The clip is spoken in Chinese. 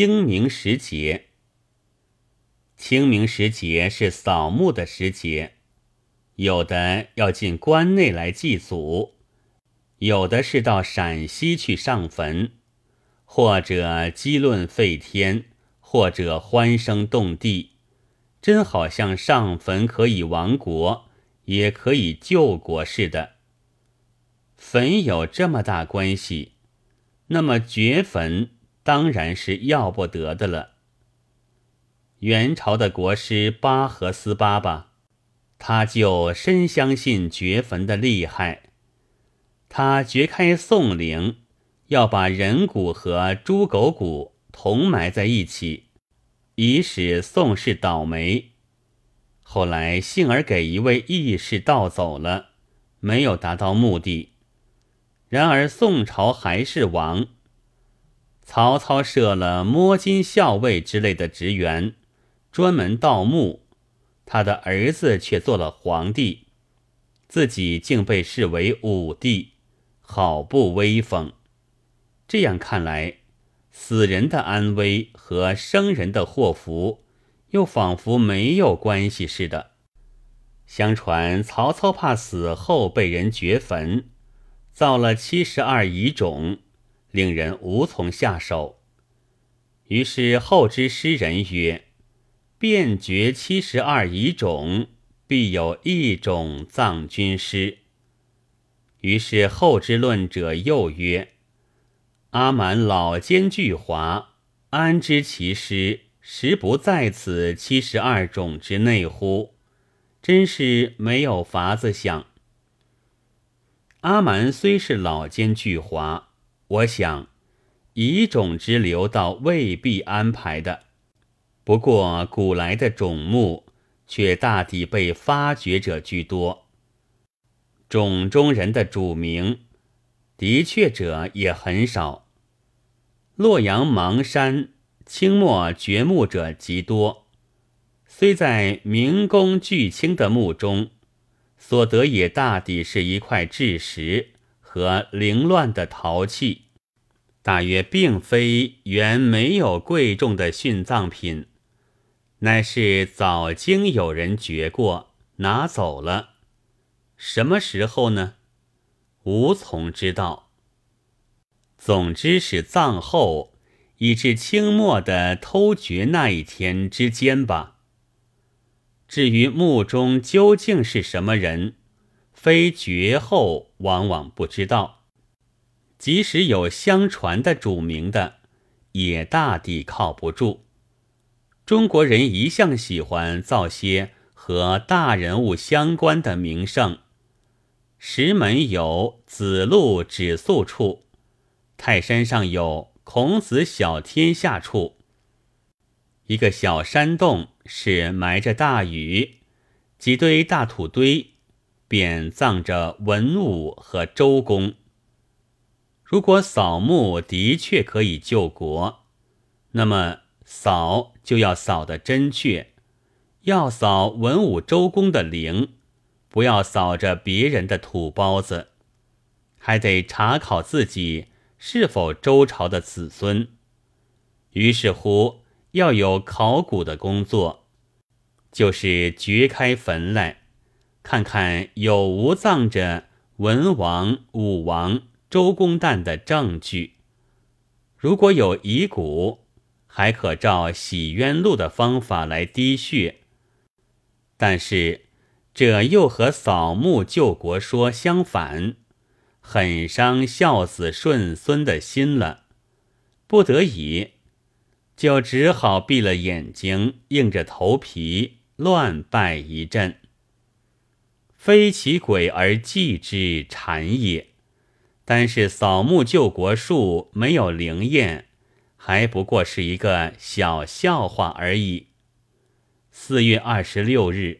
清明时节。清明时节是扫墓的时节，有的要进关内来祭祖，有的是到陕西去上坟，或者激论废天，或者欢声动地，真好像上坟可以亡国，也可以救国似的。坟有这么大关系，那么掘坟当然是要不得的了。元朝的国师巴合思巴吧，他就深相信掘坟的厉害。他掘开宋陵，要把人骨和猪狗骨同埋在一起，以使宋氏倒霉。后来幸而给一位义士盗走了，没有达到目的。然而宋朝还是亡。曹操设了摸金校尉之类的职员。专门盗墓，他的儿子却做了皇帝，自己竟被视为武帝，好不威风。这样看来，死人的安危和生人的祸福，又仿佛没有关系似的。相传曹操怕死后被人掘坟，造了七十二遗冢，令人无从下手。于是后之诗人曰。遍觉七十二遗种，必有一种葬君师。于是后之论者又曰：阿满老奸巨猾，安知其师实不在此七十二种之内乎？真是没有法子想。阿蛮虽是老奸巨猾，我想遗种之流倒未必安排的。不过古来的种木，却大抵被发掘者居多。种中人的主名，的确者也很少。洛阳邙山清末掘墓者极多，虽在明公巨卿的墓中，所得也大抵是一块质石和凌乱的陶器，大约并非原没有贵重的殉葬品。乃是早经有人掘过，拿走了。什么时候呢？无从知道。总之是葬后，以至清末的偷掘那一天之间吧。至于墓中究竟是什么人，非绝后往往不知道。即使有相传的主名的，也大抵靠不住。中国人一向喜欢造些和大人物相关的名胜。石门有子路止宿处，泰山上有孔子小天下处。一个小山洞是埋着大禹，几堆大土堆便葬着文武和周公。如果扫墓的确可以救国，那么。扫就要扫得真确，要扫文武周公的陵，不要扫着别人的土包子，还得查考自己是否周朝的子孙。于是乎，要有考古的工作，就是掘开坟来，看看有无葬着文王、武王、周公旦的证据。如果有遗骨，还可照洗冤录的方法来滴血，但是这又和扫墓救国说相反，很伤孝子顺孙的心了。不得已，就只好闭了眼睛，硬着头皮乱拜一阵。非其鬼而祭之禅也，但是扫墓救国术没有灵验。还不过是一个小笑话而已。四月二十六日。